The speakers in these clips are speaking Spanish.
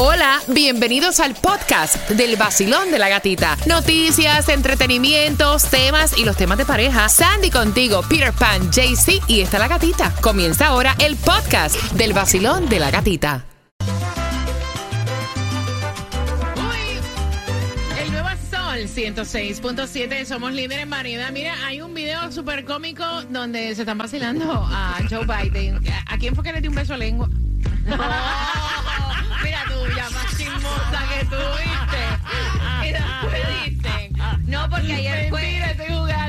Hola, bienvenidos al podcast del vacilón de la gatita. Noticias, entretenimientos, temas y los temas de pareja. Sandy contigo, Peter Pan, JC y está la gatita. Comienza ahora el podcast del vacilón de la gatita. Uy, el nuevo sol 106.7, somos líderes en variedad. Mira, hay un video súper cómico donde se están vacilando a Joe Biden. ¿A quién fue que le dio un beso a lengua? Chismosa que tú, ¿viste? Y después dicen, no, porque ayer fue...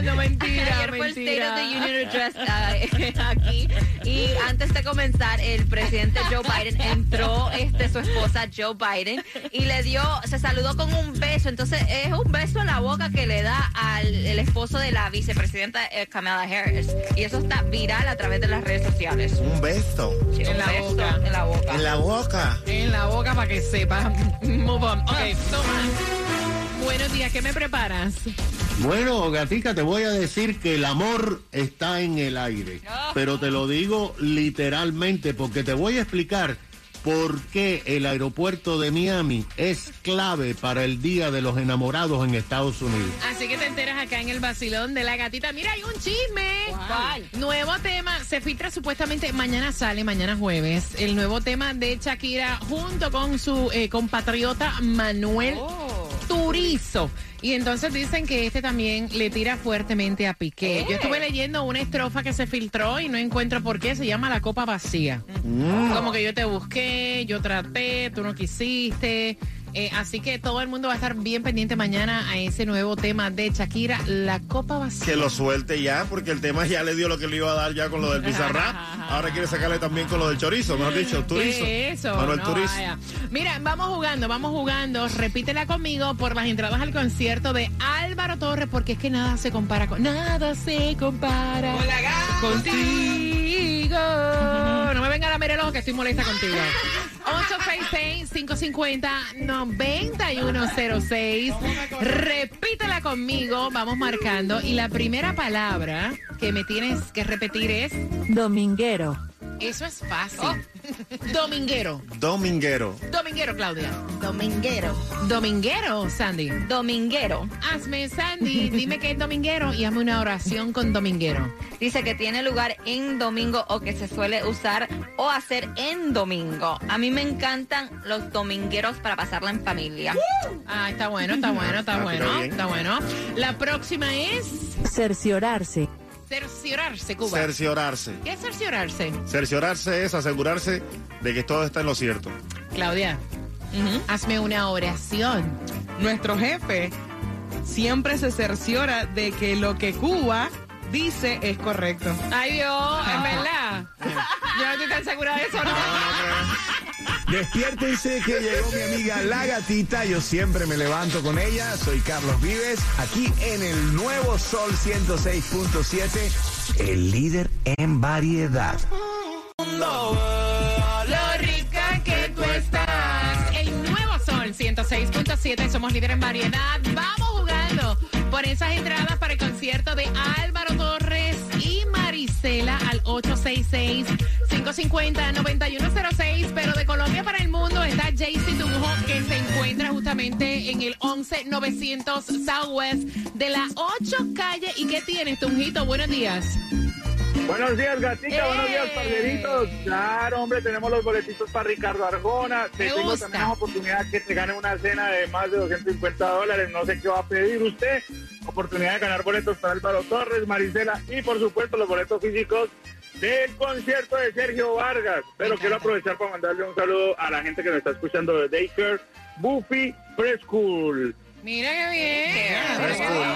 Mentira, jugando, mentira, Ayer fue el State mentira. of the Union Address ah, aquí y antes de comenzar el presidente Joe Biden entró este su esposa Joe Biden y le dio se saludó con un beso entonces es un beso en la boca que le da al el esposo de la vicepresidenta eh, Kamala Harris y eso está viral a través de las redes sociales Un beso Sí, En un la beso boca. en la boca en la boca. En la boca para que sepa. Move on. Ok, toma. Buenos días, ¿qué me preparas? Bueno, gatica, te voy a decir que el amor está en el aire. Pero te lo digo literalmente porque te voy a explicar por qué el aeropuerto de Miami es clave para el Día de los Enamorados en Estados Unidos. Así que te enteras acá en el vacilón de la gatita. Mira, hay un chisme. ¿Cuál? Nuevo tema, se filtra supuestamente, mañana sale, mañana jueves, el nuevo tema de Shakira junto con su eh, compatriota Manuel Oh. Turizo. Y entonces dicen que este también le tira fuertemente a Piqué. Yo estuve leyendo una estrofa que se filtró y no encuentro por qué, se llama La Copa Vacía. Como que yo te busqué, yo traté, tú no quisiste. Eh, así que todo el mundo va a estar bien pendiente mañana a ese nuevo tema de Shakira, La Copa Vacía. Que lo suelte ya, porque el tema ya le dio lo que le iba a dar ya con lo del pizarra. Ahora quiere sacarle también con lo del chorizo, mejor dicho, turizo. ¿Qué es eso? Manuel No Turizo. vaya. Mira, vamos jugando, vamos jugando. Repítela conmigo por las entradas al concierto de Álvaro Torres, porque es que nada se compara con. Nada se compara contigo. No me venga la merelo que estoy molesta contigo. 866-550-9106. Repítela conmigo, vamos marcando. Y la primera palabra que me tienes que repetir es. Dominguero. Eso es fácil. Dominguero. Dominguero. Dominguero, Claudia. Dominguero. Dominguero, Sandy. Dominguero. Hazme, Sandy, dime qué es dominguero y hazme una oración con dominguero. Dice que tiene lugar en domingo o que se suele usar o hacer en domingo. A mí me encantan los domingueros para pasarla en familia. Ah, está bueno, está bueno, está Ah, bueno, está bueno. La próxima es Cerciorarse. Cerciorarse, Cuba. Cerciorarse. ¿Qué es cerciorarse? Cerciorarse es asegurarse de que todo está en lo cierto. Claudia, hazme una oración. Nuestro jefe siempre se cerciora de que lo que Cuba dice es correcto. Ay, Dios, en verdad. Yo no estoy tan segura de eso, ¿no? Despiértense que llegó mi amiga La Gatita. Yo siempre me levanto con ella. Soy Carlos Vives, aquí en el nuevo Sol 106.7, el líder en variedad. Lo rica que tú estás. El nuevo Sol 106.7. Somos líderes en variedad. Vamos jugando por esas entradas para el concierto de Álvaro al 866-550-9106. Pero de Colombia para el mundo está Jaycee Tunjo, que se encuentra justamente en el 11900 Southwest de la 8 calle. ¿Y qué tienes, Tunjito? Buenos días. Buenos días, gatita. Buenos días, ¡Eh! parceritos. Claro, hombre, tenemos los boletitos para Ricardo Arjona. Te Me tengo gusta. también la oportunidad que te gane una cena de más de 250 dólares. No sé qué va a pedir usted. Oportunidad de ganar boletos para Álvaro Torres, Marisela y, por supuesto, los boletos físicos del concierto de Sergio Vargas. Pero quiero aprovechar para mandarle un saludo a la gente que nos está escuchando de Daycare, Buffy Preschool. Mira qué bien. Qué mira qué cool. bien.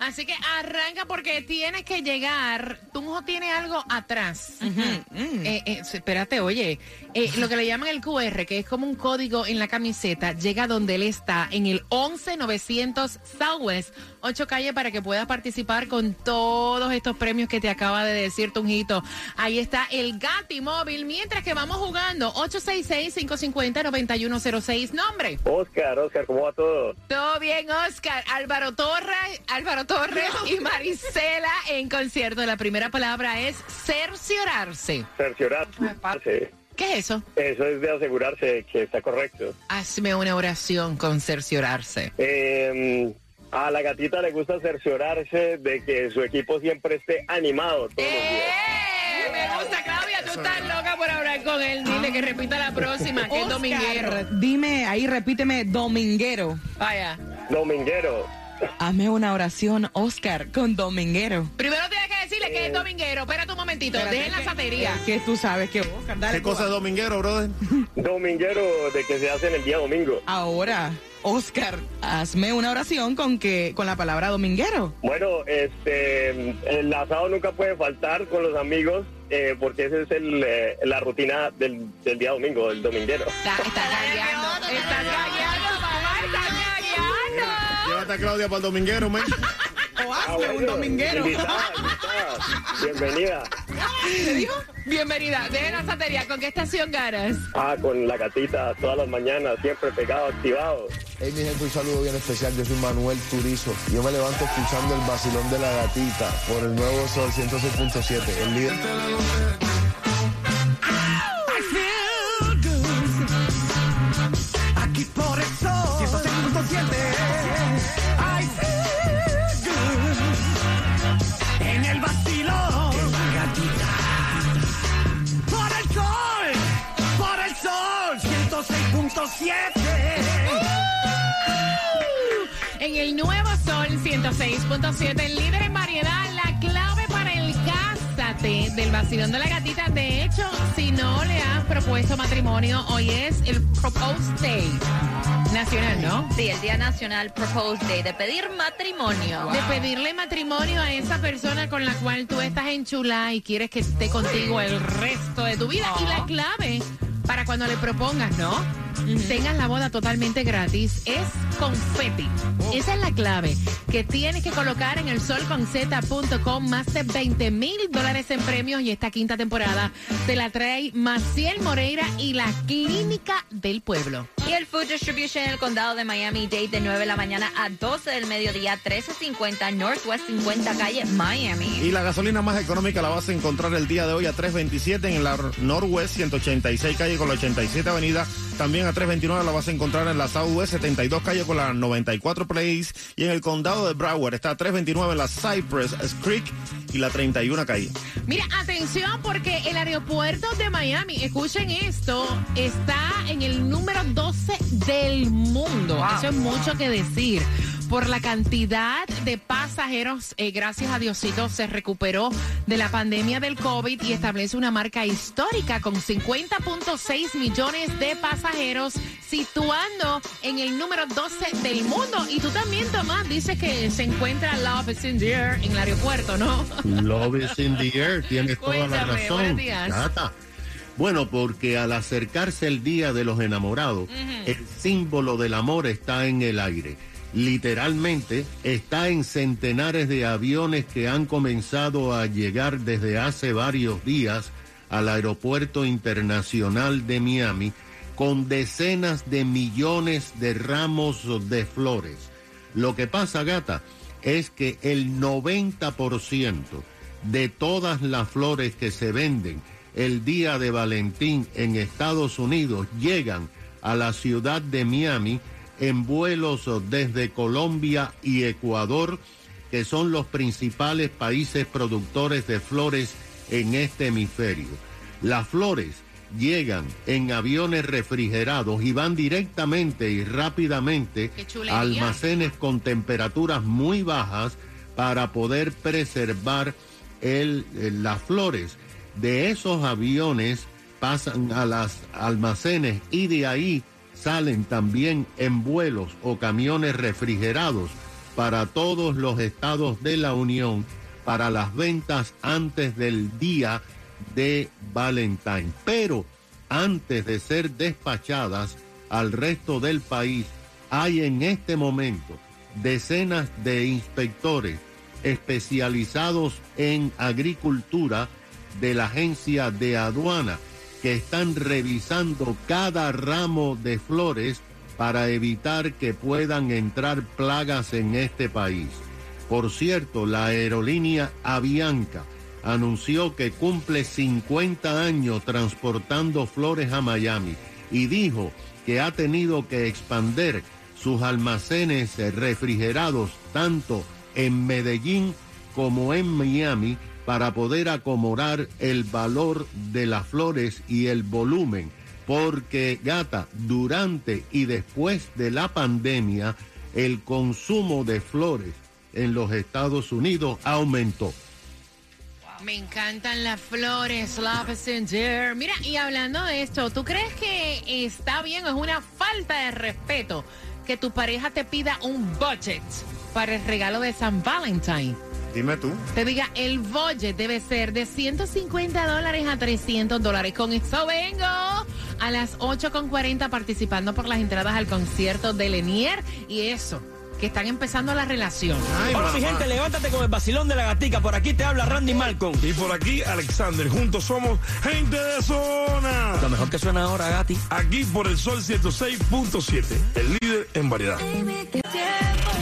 Así que arranca porque tienes que llegar. Tunjo tiene algo atrás. Eh, eh, espérate, oye. eh, lo que le llaman el QR, que es como un código en la camiseta, llega donde él está, en el 11900 Southwest, 8 calle, para que puedas participar con todos estos premios que te acaba de decir Tunjito. Ahí está el Gati Móvil. Mientras que vamos jugando, 866-550-9106. Nombre. Oscar, Oscar, ¿cómo va todo? Todo bien, Oscar. Álvaro Torres, Álvaro Torres y Marisela en concierto. La primera palabra es cerciorarse. Cerciorar. ¿Qué es eso? Eso es de asegurarse de que está correcto. Hazme una oración con cerciorarse. Eh, a la gatita le gusta cerciorarse de que su equipo siempre esté animado todos los días. ¡Eh! Me gusta, estás loca por hablar con él. Dile que repita la próxima, que es dominguero. Dime, ahí repíteme, dominguero. Vaya. Dominguero. Hazme una oración, Oscar, con dominguero. Primero tienes que decirle que es dominguero. Espérate un momentito. Espérate, Dejen la que- satería. Que tú sabes que Oscar, dale. ¿Qué cosa es dominguero, brother? Dominguero de que se hace en el día domingo. Ahora, Oscar, hazme una oración con que con la palabra dominguero. Bueno, este, el asado nunca puede faltar con los amigos eh, porque esa es el, eh, la rutina del, del día domingo, el dominguero. Está, está gagueando. Está gagueando, mamá. Está gagueando. Llévate a Claudia para el dominguero, man. O Ah, un dominguero. Invitada, invitada. Bienvenida. Bienvenida. Dejen la satería. ¿Con qué estación ganas? Ah, con la gatita todas las mañanas, siempre pegado, activado. Hey, mi gente, un saludo bien especial. Yo soy Manuel Turizo. Yo me levanto escuchando el vacilón de la gatita por el nuevo Sol 106.7, el líder. En el nuevo Sol 106.7, el líder en variedad, la clave para el cásate del vacilón de la gatita. De hecho, si no le has propuesto matrimonio, hoy es el Propose Day nacional, ¿no? Sí, el Día Nacional Propose Day, de pedir matrimonio. De pedirle matrimonio a esa persona con la cual tú estás enchulada y quieres que esté contigo el resto de tu vida. Y la clave para cuando le propongas, ¿no? Tengas la boda totalmente gratis, es confeti. Esa es la clave que tienes que colocar en el solconz.com. Más de 20 mil dólares en premios y esta quinta temporada te la trae Maciel Moreira y la Clínica del Pueblo. Y el Food Distribution en el condado de Miami-Dade de 9 de la mañana a 12 del mediodía, 1350 Northwest 50 calle Miami. Y la gasolina más económica la vas a encontrar el día de hoy a 327 en la Northwest 186 calle con la 87 avenida. También a 329 la vas a encontrar en la Southwest 72 calle con la 94 Place. Y en el condado de Broward está a 329 en la Cypress Creek y la 31 calle. Mira, atención porque el aeropuerto de Miami, escuchen esto, está en el número 12 del mundo. Eso es mucho que decir. Por la cantidad de pasajeros, eh, gracias a Diosito, se recuperó de la pandemia del COVID y establece una marca histórica con 50.6 millones de pasajeros, situando en el número 12 del mundo. Y tú también, Tomás, dices que se encuentra Love is in the air en el aeropuerto, ¿no? Love is in the air, tienes toda la razón. buenos días. Gata. Bueno, porque al acercarse el Día de los Enamorados, el símbolo del amor está en el aire. Literalmente está en centenares de aviones que han comenzado a llegar desde hace varios días al Aeropuerto Internacional de Miami con decenas de millones de ramos de flores. Lo que pasa, gata, es que el 90% de todas las flores que se venden el día de Valentín en Estados Unidos llegan a la ciudad de Miami en vuelos desde Colombia y Ecuador, que son los principales países productores de flores en este hemisferio. Las flores llegan en aviones refrigerados y van directamente y rápidamente a almacenes con temperaturas muy bajas para poder preservar el- las flores. De esos aviones pasan a los almacenes y de ahí salen también en vuelos o camiones refrigerados para todos los estados de la Unión para las ventas antes del día de Valentine. Pero antes de ser despachadas al resto del país, hay en este momento decenas de inspectores especializados en agricultura de la agencia de aduana que están revisando cada ramo de flores para evitar que puedan entrar plagas en este país. Por cierto, la aerolínea Avianca anunció que cumple 50 años transportando flores a Miami y dijo que ha tenido que expander sus almacenes refrigerados tanto en Medellín como en Miami para poder acomodar el valor de las flores y el volumen. Porque, gata, durante y después de la pandemia, el consumo de flores en los Estados Unidos aumentó. Me encantan las flores, Love there. Mira, y hablando de esto, ¿tú crees que está bien o es una falta de respeto que tu pareja te pida un budget para el regalo de San Valentín? Dime tú. Te diga, el budget debe ser de 150 dólares a 300 dólares. Con eso vengo a las 8.40 participando por las entradas al concierto de Lenier. Y eso, que están empezando la relación. Hola mi gente, levántate con el vacilón de la gatica. Por aquí te habla Randy Malcolm. Y por aquí Alexander. Juntos somos gente de zona. Lo mejor que suena ahora, Gati. Aquí por el Sol 106.7, el líder en variedad.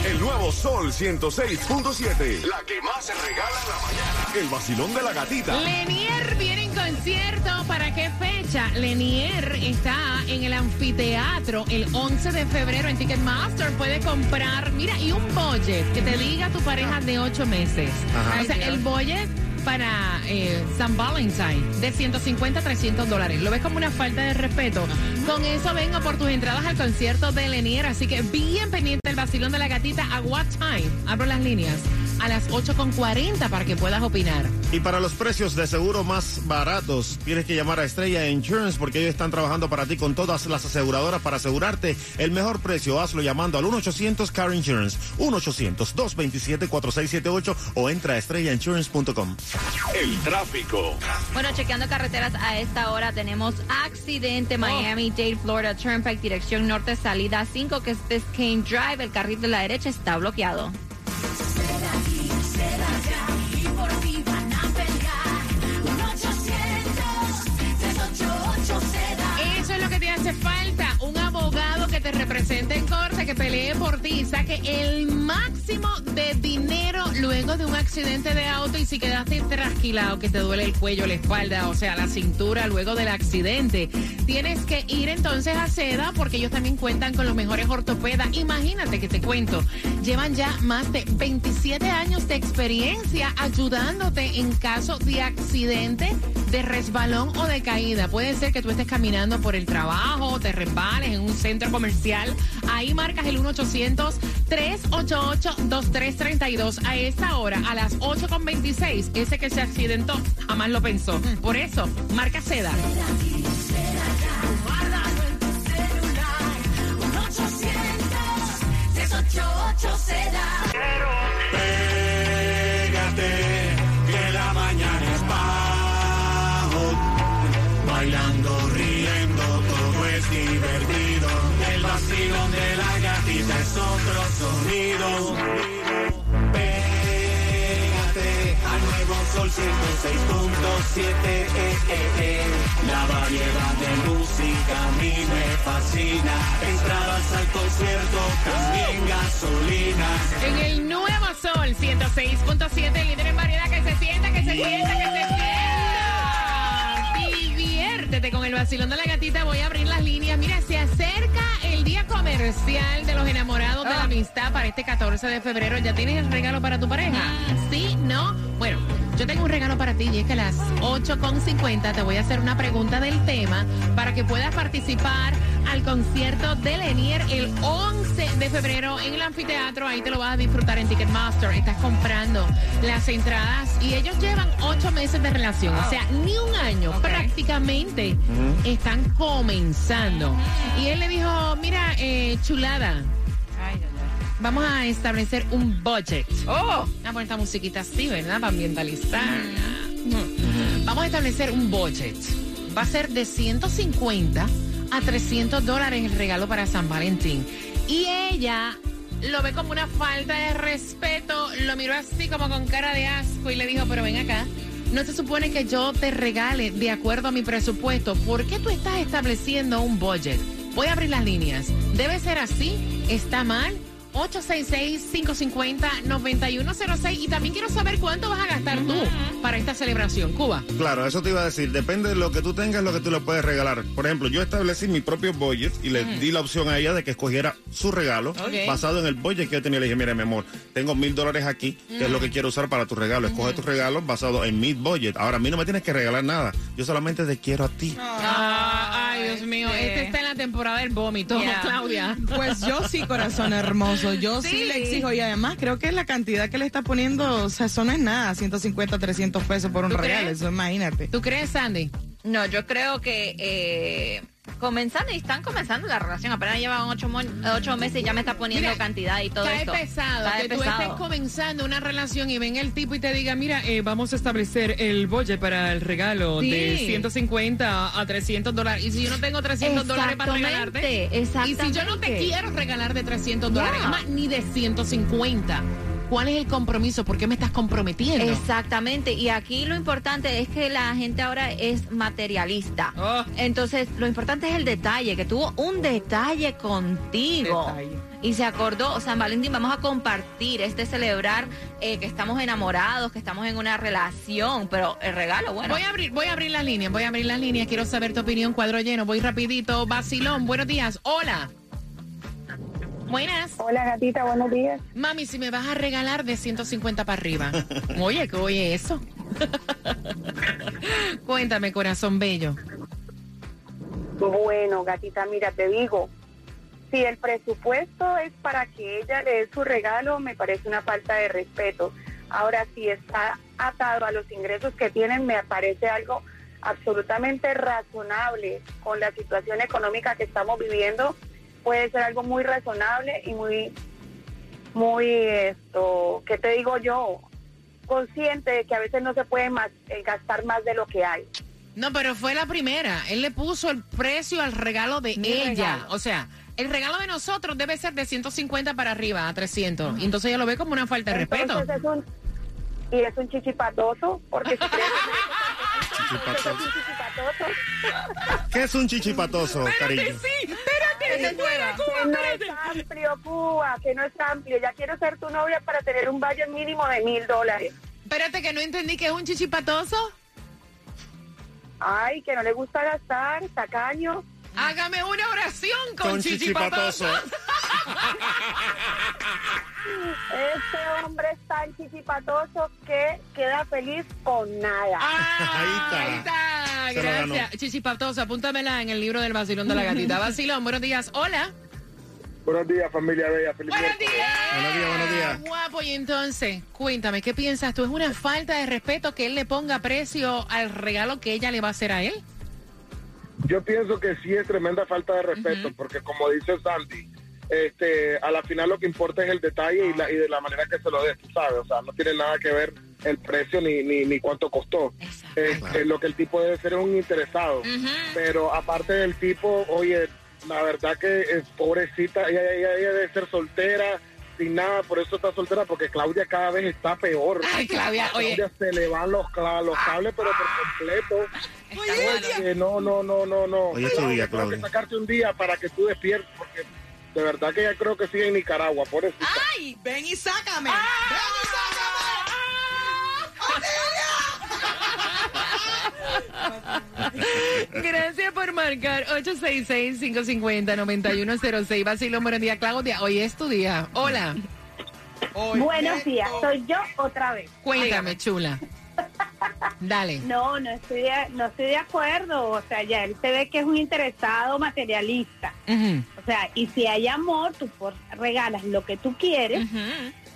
El nuevo Sol 106.7. La que más se regala en la mañana. El vacilón de la gatita. Lenier viene en concierto. ¿Para qué fecha? Lenier está en el anfiteatro el 11 de febrero en Ticketmaster. Puede comprar, mira, y un budget que te diga tu pareja de 8 meses. Ajá. O sea, el budget para eh, San Valentín de 150 a 300 dólares. ¿Lo ves como una falta de respeto? Con eso vengo por tus entradas al concierto de Lenier. Así que bien pendiente el vacilón de la gatita. ¿A what time? Abro las líneas. A las 8.40 para que puedas opinar. Y para los precios de seguro más baratos, tienes que llamar a Estrella Insurance porque ellos están trabajando para ti con todas las aseguradoras para asegurarte el mejor precio. Hazlo llamando al 1-800 Car Insurance, 1-800-227-4678 o entra a estrellainsurance.com. El tráfico. Bueno, chequeando carreteras a esta hora tenemos accidente Miami-Dade, Florida Turnpike, dirección norte, salida 5, que es Biscayne Drive. El carril de la derecha está bloqueado. Corte, que pelee por ti saque el máximo de dinero luego de un accidente de auto. Y si quedaste trasquilado, que te duele el cuello, la espalda, o sea, la cintura luego del accidente, tienes que ir entonces a Seda porque ellos también cuentan con los mejores ortopedas. Imagínate que te cuento, llevan ya más de 27 años de experiencia ayudándote en caso de accidente, de resbalón o de caída. Puede ser que tú estés caminando por el trabajo, te resbales en un centro comercial. Ahí marcas el 1-800-388-2332. A esa hora, a las 8.26, ese que se accidentó jamás lo pensó. Por eso, marca Seda. Pégate, divertido. El vacilón de la gatita es otro sonido. Pégate al nuevo sol 106.7. eh, eh, eh. La variedad de música a mí me fascina. Entradas al concierto, también gasolina. En el nuevo Sol 106.7, líder en variedad, que se sienta, que se sienta, que se sienta. Con el vacilón de la gatita. Voy a abrir las líneas. Mira, se acerca el día comercial de los enamorados de la amistad para este 14 de febrero. ¿Ya tienes el regalo para tu pareja? ¿Sí? ¿No? Bueno. Yo tengo un regalo para ti y es que a las 8.50 te voy a hacer una pregunta del tema para que puedas participar al concierto de Lenier el 11 de febrero en el anfiteatro. Ahí te lo vas a disfrutar en Ticketmaster. Estás comprando las entradas y ellos llevan ocho meses de relación, o sea, ni un año prácticamente. Están comenzando. Y él le dijo, mira, eh, chulada. Vamos a establecer un budget. Oh, a poner esta musiquita así, ¿verdad? Para ambientalizar. Mm. Vamos a establecer un budget. Va a ser de 150 a 300 dólares el regalo para San Valentín. Y ella lo ve como una falta de respeto, lo miró así como con cara de asco y le dijo, pero ven acá, no se supone que yo te regale de acuerdo a mi presupuesto. ¿Por qué tú estás estableciendo un budget? Voy a abrir las líneas. ¿Debe ser así? ¿Está mal? 866-550-9106. Y también quiero saber cuánto vas a gastar tú para esta celebración. Cuba. Claro, eso te iba a decir. Depende de lo que tú tengas, lo que tú le puedes regalar. Por ejemplo, yo establecí mi propio budget y le di la opción a ella de que escogiera su regalo basado en el budget que yo tenía. Le dije, mira, mi amor, tengo mil dólares aquí, que es lo que quiero usar para tu regalo. Escoge tu regalo basado en mi budget. Ahora, a mí no me tienes que regalar nada. Yo solamente te quiero a ti. Ah, Dios mío. Este está en la temporada del vómito, Yeah. Claudia. Pues yo sí, corazón hermoso. Yo sí. Sí. le exijo y además creo que la cantidad que le está poniendo, o sea, eso no es nada, 150, 300 pesos por un ¿Tú regalo, crees? eso imagínate. ¿Tú crees, Sandy? No, yo creo que eh, comenzando y están comenzando la relación. Apenas llevan ocho, ocho meses y ya me está poniendo Mira, cantidad y todo esto. pesado Cae que tú pesado. estés comenzando una relación y ven el tipo y te diga, mira, eh, vamos a establecer el budget para el regalo Sí. de 150 a 300 dólares. Y si yo no tengo 300 dólares para regalarte. Exactamente, Y si yo no te quiero regalar de 300 Ya. dólares, es más, ni de 150. ¿Cuál es el compromiso? ¿Por qué me estás comprometiendo? Exactamente, y aquí lo importante es que la gente ahora es materialista. Oh. Entonces, lo importante es el detalle, que tuvo un detalle contigo. Detalle. Y se acordó, San Valentín, vamos a compartir, este celebrar eh, que estamos enamorados, que estamos en una relación, pero el regalo, bueno. Voy a abrir, voy a abrir las líneas, voy a abrir las líneas. Quiero saber tu opinión, cuadro lleno. Voy rapidito. Basilón, buenos días. Hola. Buenas. Hola gatita, buenos días. Mami, si me vas a regalar de 150 para arriba. Oye, ¿qué oye eso? Cuéntame, corazón bello. Bueno, gatita, mira, te digo, si el presupuesto es para que ella le dé su regalo, me parece una falta de respeto. Ahora, si está atado a los ingresos que tienen, me parece algo absolutamente razonable con la situación económica que estamos viviendo. Puede ser algo muy razonable y muy, muy, esto, ¿qué te digo yo? Consciente de que a veces no se puede más, eh, gastar más de lo que hay. No, pero fue la primera. Él le puso el precio al regalo de Mi ella. regalo. O sea, el regalo de nosotros debe ser de 150 para arriba, a 300. Y entonces ella lo ve como una falta de respeto. Entonces es un, y es un chichipatoso, porque si crees que es un chichipatoso, ¿Qué es un chichipatoso, cariño? Sí, que no espérate. es amplio, Cuba, que no es amplio. Ya quiero ser tu novia para tener un budget mínimo de mil dólares. Espérate que no entendí que es un chichipatoso. Ay, que no le gusta gastar, tacaño. Hágame una oración con, Con chichipatoso. chichipatoso. Este hombre es tan chichipatoso que queda feliz con nada. Ah, Ahí ahí está. Se. Gracias. Chichipatoso, apúntamela en el libro del vacilón de la gatita. Vacilón, buenos días. Hola. Buenos días, familia bella. Feliz Buenos días. Buenos días, buenos días. Guapo, y entonces, cuéntame, ¿qué piensas tú? ¿Es una falta de respeto que él le ponga precio al regalo que ella le va a hacer a él? Yo pienso que sí es tremenda falta de respeto, porque como dice Sandy, este, a la final lo que importa es el detalle y, la, y de la manera que se lo des, tú sabes, o sea, no tiene nada que ver el precio ni, ni, ni cuánto costó. Este, Lo que el tipo debe ser es un interesado, pero aparte del tipo, oye, la verdad que eh, pobrecita, ella, ella- ella debe ser soltera, sin nada, por eso está soltera, porque Claudia cada vez está peor. Ay, Claudia, oye. se le van los, cla- los cables, pero por completo. Oye, no, no, no, no, no. Hoy es tu día, Tengo que Claudia. sacarte un día para que tú despiertes, porque de verdad que ya creo que sigue en Nicaragua, por eso. ¡Ay! ¡Ven y sácame! ¡Ven y Gracias por marcar 866-550-9106. Vacilón, buenos días, Claudia. Hoy es tu día. Hola. sácame! Buenos días, soy yo otra vez. Cuéntame, chula. Dale. No, no estoy, de, no estoy de acuerdo. O sea, ya él se ve que es un interesado materialista. O sea, y si hay amor, tú por- regalas lo que tú quieres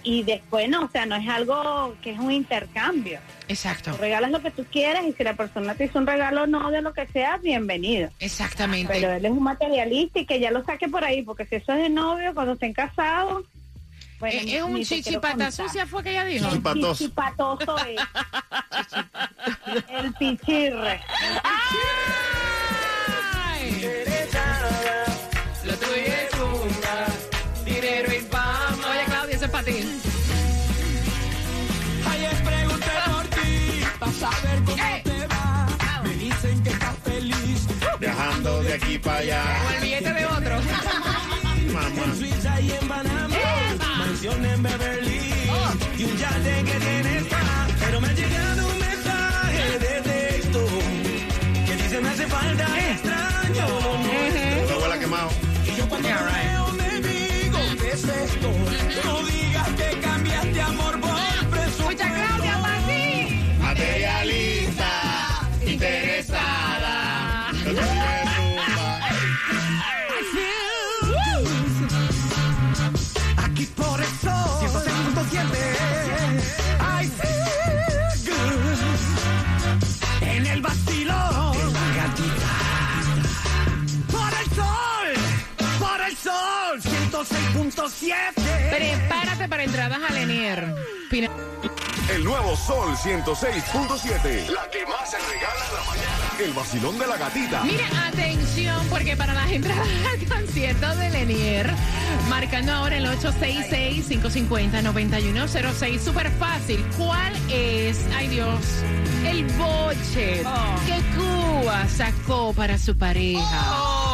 y después no, o sea, no es algo que es un intercambio. Exacto. Tú regalas lo que tú quieres y si la persona te hizo un regalo no de lo que sea, bienvenido. Exactamente. Pero él es un materialista y que ya lo saque por ahí, porque si eso es de novio, cuando estén casados, bueno, Eh, es un chichipata sucia, fue que ella dijo. Chichipatoso. Chichipatoso es. El pichirre. Ay. Lo tuyo es fumar, dinero y fama. Oye, Claudia, ese es para ti. Ayer pregunté por ti, para saber cómo Eh. te va. Me dicen que estás feliz. Viajando de aquí para allá. O el billete de otro. Mamá. En Suiza y en Panamá mansión en Beverly y un yate que tiene spa. Pero me ha llegado un mensaje de texto que dice me hace falta extraño. Tu abuela quemado. Y yo cuando yeah, right. me veo me digo, ¿qué es esto? No digas que cambiaste amor por Prepárate para entradas a Lenier. Pina- El nuevo Sol 106.7. La que más se regala en la mañana. El vacilón de la gatita. Mira, atención, porque para las entradas al concierto de Lenier, marcando ahora el 866-550-9106, súper fácil. ¿Cuál es, ay Dios, el boche que Cuba sacó para su pareja?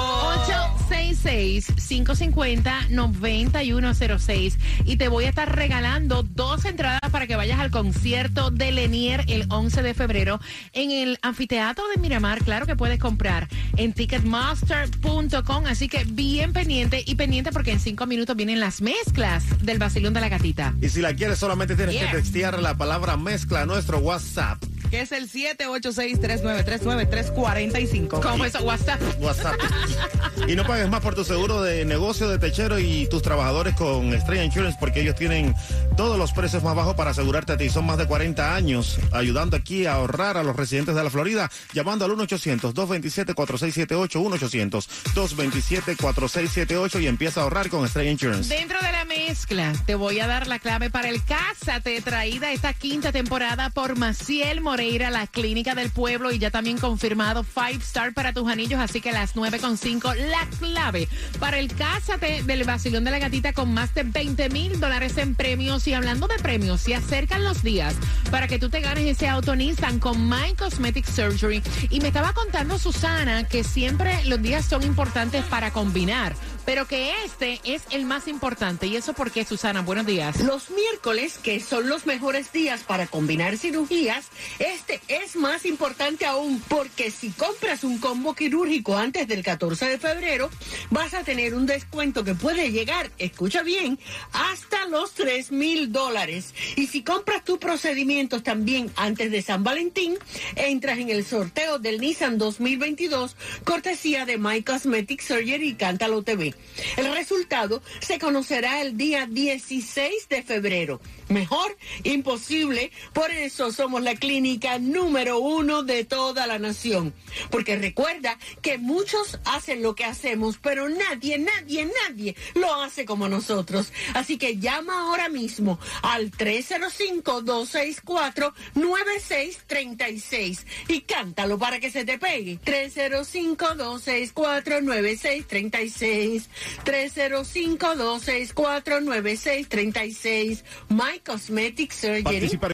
866-550-9106 y te voy a estar regalando dos entradas para que vayas al concierto de Lenier el 11 de febrero en el anfiteatro de Miramar. Claro que puedes comprar en ticketmaster.com, así que bien pendiente y pendiente porque en cinco minutos vienen las mezclas del vacilón de la gatita. Y si la quieres, solamente tienes Yeah. que textear la palabra mezcla a nuestro WhatsApp. Que es el 786-3939-345. ¿Cómo eso? WhatsApp. WhatsApp. y no pagues más por tu seguro de negocio de techero y tus trabajadores con Estrella Insurance porque ellos tienen todos los precios más bajos para asegurarte a ti. Son más de 40 años ayudando aquí a ahorrar a los residentes de la Florida llamando al 1-800-227-4678, 1-800-227-4678 y empieza a ahorrar con Estrella Insurance. Dentro de la mezcla, te voy a dar la clave para el Cásate, traída esta quinta temporada por Maciel Moreira, la Clínica del Pueblo, y ya también confirmado Five Star para tus anillos, así que a las 9.5, la clave para el Cásate del Basilón de la Gatita con más de 20 mil dólares en premios. Y hablando de premios, se acercan los días para que tú te ganes ese auto Nissan con My Cosmetic Surgery. Y me estaba contando Susana que siempre los días son importantes para combinar, pero que este es el más importante. ¿Y eso porque Susana? Buenos días. Los miércoles, que son los mejores días para combinar cirugías, este es más importante aún porque si compras un combo quirúrgico antes del 14 de febrero, vas a tener un descuento que puede llegar, escucha bien, hasta los 3 mil dólares. Y si compras tus procedimientos también antes de San Valentín, entras en el sorteo del Nissan 2022, cortesía de My Cosmetic Surgery y Cántalo TV. El resultado se conocerá el día 16 de febrero. Mejor, imposible. Por eso somos la clínica número uno de toda la nación. Porque recuerda que muchos hacen lo que hacemos, pero nadie, nadie, nadie lo hace como nosotros. Así que llama ahora mismo al 305-264-9636 y cántalo para que se te pegue. 305-264-9636. 305-264-9636. My Cosmetic Surgery. Participa